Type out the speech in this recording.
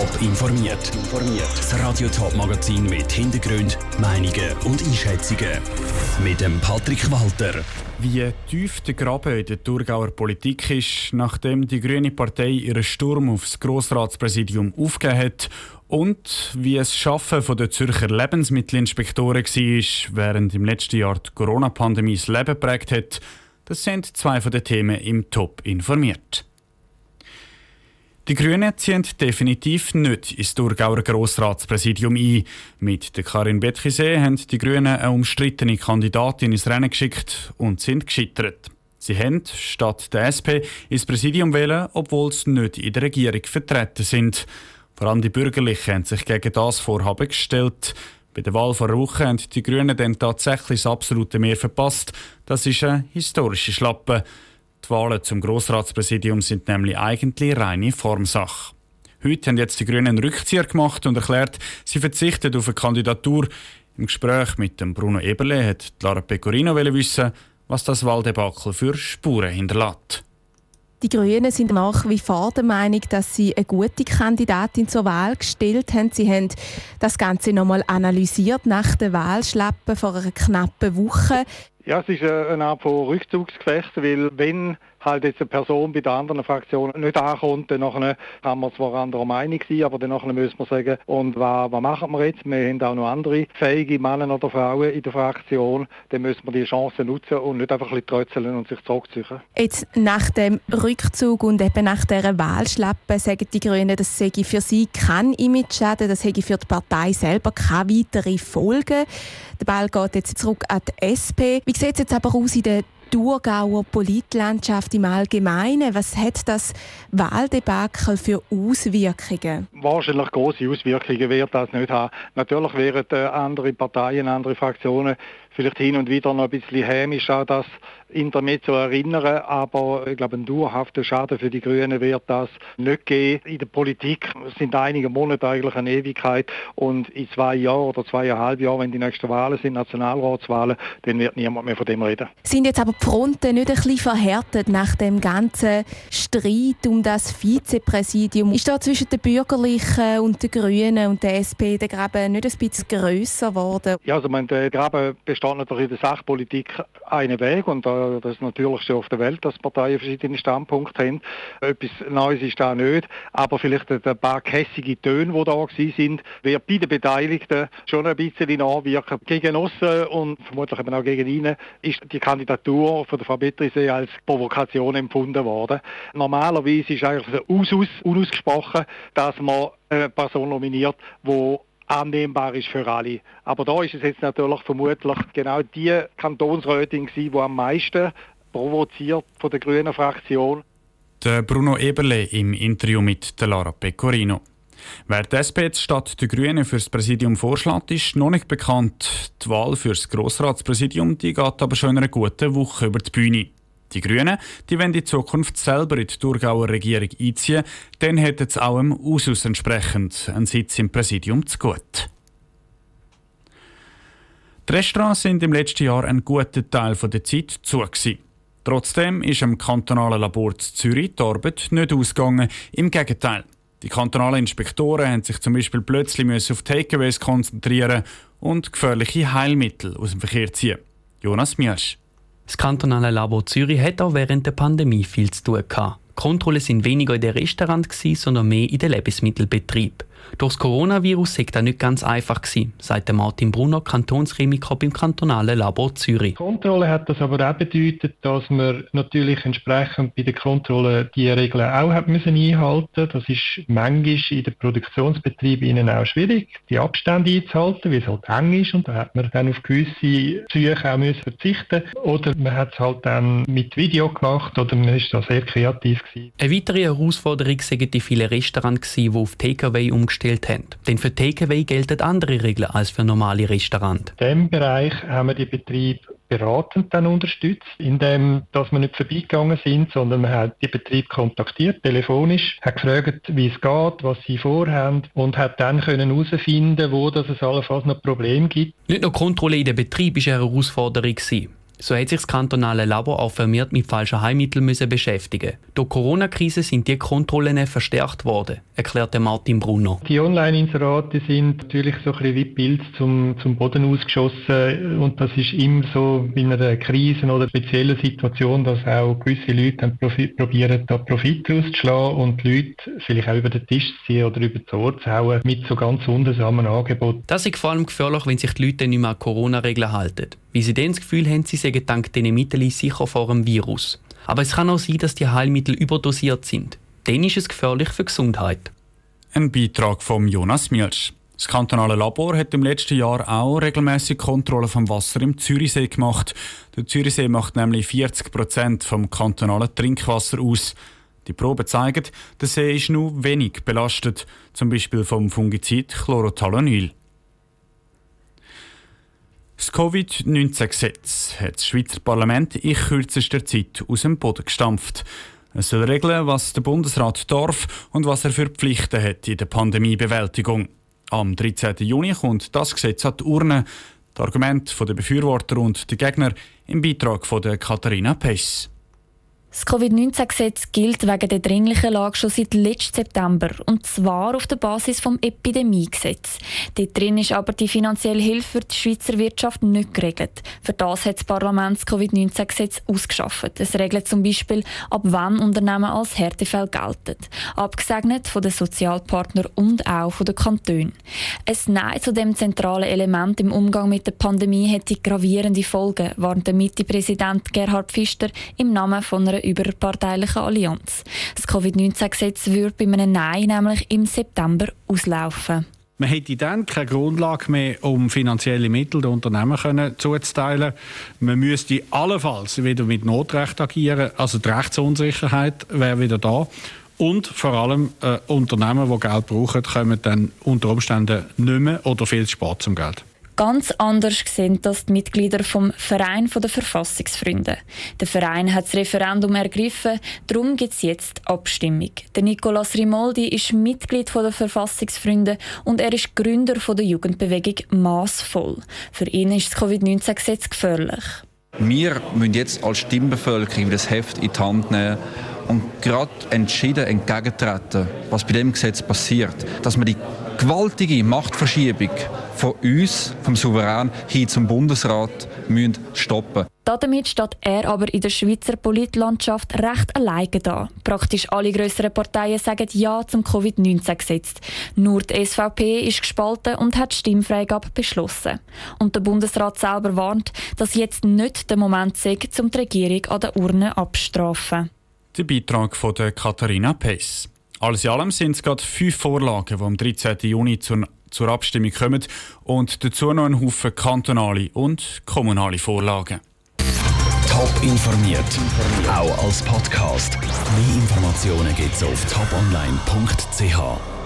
Top informiert. Das Radio Top Magazin mit Hintergrund, Meinungen und Einschätzungen mit dem Patrick Walter. Wie tief der Graben in der Thurgauer Politik ist, nachdem die Grüne Partei ihren Sturm aufs Grossratspräsidium aufgegeben hat und wie es Schaffen der Zürcher Lebensmittelinspektoren war, während im letzten Jahr die Corona-Pandemie das Leben prägt hat, das sind zwei von den Themen im Top informiert. Die Grünen ziehen definitiv nicht ins Thurgauer Grossratspräsidium ein. Mit der Karin Betchise haben die Grünen eine umstrittene Kandidatin ins Rennen geschickt und sind gescheitert. Sie haben statt der SP ins Präsidium wählen, obwohl sie nicht in der Regierung vertreten sind. Vor allem die Bürgerlichen haben sich gegen das Vorhaben gestellt. Bei der Wahl vor einer Woche haben die Grünen dann tatsächlich das absolute Mehr verpasst. Das ist eine historische Schlappe. Die Wahlen zum Grossratspräsidium sind nämlich eigentlich reine Formsache. Heute haben jetzt die Grünen einen Rückzieher gemacht und erklärt, sie verzichten auf eine Kandidatur. Im Gespräch mit dem Bruno Eberle hat Lara Pecorino wissen, was das Wahldebakel für Spuren hinterlässt. Die Grünen sind nach wie vor der Meinung, dass sie eine gute Kandidatin zur Wahl gestellt haben. Sie haben das Ganze nochmal analysiert nach der Wahlschlappe vor einer knappen Woche. Ja, es ist eine Art von Rückzugsgefecht, weil wenn halt jetzt eine Person bei der anderen Fraktion nicht ankommt, dann nachher kann man zwar anderer Meinung sein, aber dann müssen wir sagen, und was, was machen wir jetzt? Wir haben auch noch andere fähige Männer oder Frauen in der Fraktion, dann müssen wir die Chance nutzen und nicht einfach ein trötzeln und sich zurückziehen. Jetzt nach dem Rückzug und eben nach dieser Wahlschlappe sagen die Grünen, das sei für sie kein Image-Schaden, das hätte für die Partei selber keine weitere Folgen. Der Ball geht jetzt zurück an die SP. Wie sieht es jetzt aber aus in der Thurgauer Politlandschaft im Allgemeinen? Was hat das Wahldebakel für Auswirkungen? Wahrscheinlich große Auswirkungen wird das nicht haben. Natürlich werden andere Parteien, andere Fraktionen vielleicht hin und wieder noch ein bisschen hämisch an das Intermezzo erinnern, aber ich glaube, ein dauerhafter Schaden für die Grünen wird das nicht geben. In der Politik sind einige Monate eigentlich eine Ewigkeit und in zwei Jahren oder zweieinhalb Jahren, wenn die nächsten Wahlen sind, Nationalratswahlen, dann wird niemand mehr von dem reden. Sind jetzt aber die Fronten nicht ein bisschen verhärtet nach dem ganzen Streit um das Vizepräsidium? Ist da zwischen den Bürgerlichen und den Grünen und der SP der Graben nicht ein bisschen grösser geworden? Ja, also mein, der Graben besteht natürlich in der Sachpolitik einen Weg und da das ist natürlich schon auf der Welt, dass Parteien verschiedene Standpunkte haben. Etwas Neues ist da nicht, aber vielleicht ein paar kässige Töne, die da sind, wird bei den Beteiligten schon ein bisschen nachwirken. Gegen Ossen und vermutlich eben auch gegen ihn ist die Kandidatur von der Frau Betrisee als Provokation empfunden worden. Normalerweise ist eigentlich der unausgesprochen, dass man eine Person nominiert, die annehmbar ist für alle. Aber da ist es jetzt natürlich vermutlich genau die Kantonsrätin gewesen, die am meisten provoziert von der grünen Fraktion. Der Bruno Eberle im Interview mit der Lara Pecorino. Wer die SP jetzt statt der Grünen fürs Präsidium vorschlägt, ist noch nicht bekannt. Die Wahl fürs Grossratspräsidium die geht aber schon in einer guten Woche über die Bühne. Die Grünen die wollen in Zukunft selber in die Thurgauer Regierung einziehen, dann hätten sie auch im Ausschuss entsprechend einen Sitz im Präsidium zu gut. Die Restaurants sind im letzten Jahr ein guter Teil der Zeit zu. Gewesen. Trotzdem ist am kantonalen Labor zu Zürich die Arbeit nicht ausgegangen. Im Gegenteil. Die kantonalen Inspektoren haben sich zum Beispiel plötzlich auf Takeaways konzentrieren und gefährliche Heilmittel aus dem Verkehr ziehen. Jonas Miersch. Das kantonale Labor Zürich hat auch während der Pandemie viel zu tun gehabt. Kontrollen sind weniger in den Restaurants, sondern mehr in den Lebensmittelbetrieb. Durch das Coronavirus sei das nicht ganz einfach gewesen, sagt Martin Brunner, Kantonschemiker beim kantonalen Labor Zürich. Kontrolle hat das aber auch bedeutet, dass wir natürlich entsprechend bei der Kontrolle die Regeln auch haben müssen einhalten. Das ist manchmal in den Produktionsbetrieben auch schwierig, die Abstände einzuhalten, weil es halt eng ist und da hat man dann auf gewisse Psyche auch müssen verzichten oder man hat es halt dann mit Video gemacht oder man ist da sehr kreativ gewesen. Eine weitere Herausforderung sind die vielen Restaurants, die auf Takeaway umgestellt umgestellt haben. Denn für Takeaway gelten andere Regeln als für normale Restaurants. In diesem Bereich haben wir die Betriebe beratend dann unterstützt, indem dass wir nicht vorbeigegangen sind, sondern man hat die Betrieb kontaktiert, telefonisch, hat gefragt, wie es geht, was sie vorhaben und hat dann können herausfinden, wo das es allenfalls noch Probleme gibt. Nicht nur Kontrolle in den Betrieb war eine Herausforderung. So hat sich das kantonale Labor auch vermehrt mit falschen Heilmitteln müssen beschäftigen. Durch die Corona-Krise sind die Kontrollen verstärkt worden, erklärte Martin Bruno. Die Online-Inserate sind natürlich so ein bisschen wie Pilz zum, zum Boden ausgeschossen und das ist immer so in einer Krise oder speziellen Situation, dass auch gewisse Leute dann probieren, da Profit rauszuschlagen und die Leute vielleicht auch über den Tisch zu ziehen oder über das Ohr zu hauen mit so ganz wundersamen Angeboten. Das ist vor allem gefährlich, wenn sich die Leute nicht mehr an Corona-Regeln halten. Weil sie dann das Gefühl haben, sie seien dank diesen Mitteln sicher vor dem Virus. Aber es kann auch sein, dass die Heilmittel überdosiert sind. Dann ist es gefährlich für die Gesundheit. Ein Beitrag von Jonas Mielsch. Das kantonale Labor hat im letzten Jahr auch regelmäßig Kontrollen vom Wasser im Zürichsee gemacht. Der Zürichsee macht nämlich 40 Prozent vom kantonalen Trinkwasser aus. Die Proben zeigen, der See ist nur wenig belastet, zum Beispiel vom Fungizid Chlorothalonil. Das Covid-19-Gesetz hat das Schweizer Parlament in kürzester Zeit aus dem Boden gestampft. Es soll regeln, was der Bundesrat darf und was er für Pflichten hat in der Pandemiebewältigung. Am 13. Juni kommt das Gesetz an die Urne. Das Argument der Befürworter und der Gegner im Beitrag von Katharina Pess. Das Covid-19-Gesetz gilt wegen der dringlichen Lage schon seit letztem September und zwar auf der Basis vom Epidemiegesetz. Dort drin ist aber die finanzielle Hilfe für die Schweizer Wirtschaft nicht geregelt. Für das hat das Parlament das Covid-19-Gesetz ausgeschafft. Es regelt zum Beispiel, ab wann Unternehmen als Härtefall gelten. Abgesegnet von den Sozialpartnern und auch von den Kantonen. Ein Nein zu dem zentralen Element im Umgang mit der Pandemie hätte gravierende Folgen, warnt der Mitte-Präsident Gerhard Pfister im Namen von einer überparteilichen Allianz. Das Covid-19-Gesetz würde bei einem Nein nämlich im September auslaufen. Man hätte dann keine Grundlage mehr, um finanzielle Mittel den Unternehmen zuzuteilen. Man müsste allenfalls wieder mit Notrecht agieren. Also die Rechtsunsicherheit wäre wieder da. Und vor allem äh, Unternehmen, die Geld brauchen, kommen dann unter Umständen nicht mehr oder viel zu spät zum Geld. Ganz anders sehen das die Mitglieder vom Verein der Verfassungsfreunde. Der Verein hat das Referendum ergriffen, darum gibt es jetzt Abstimmung. Der Nicolas Rimoldi ist Mitglied der Verfassungsfreunde und er ist Gründer der Jugendbewegung Maßvoll. Für ihn ist das Covid-19-Gesetz gefährlich. Wir müssen jetzt als Stimmbevölkerung das Heft in die Hand nehmen und gerade entschieden entgegentreten, was bei dem Gesetz passiert. Dass man die gewaltige Machtverschiebung von uns, vom Souverän, hin zum Bundesrat müssen stoppen Damit steht er aber in der Schweizer Politlandschaft recht alleine da. Praktisch alle grösseren Parteien sagen Ja zum Covid-19-Gesetz. Nur die SVP ist gespalten und hat Stimmfreigabe beschlossen. Und der Bundesrat selber warnt, dass jetzt nicht der Moment sei, um die Regierung an der Urne abzustrafen. Der Beitrag von Katharina Pace. Alles in allem sind es gerade fünf Vorlagen, die am 13. Juni zur, zur Abstimmung kommen und dazu noch ein Haufen kantonale und kommunale Vorlagen. Top informiert, auch als Podcast. Mehr Informationen gibt es auf toponline.ch.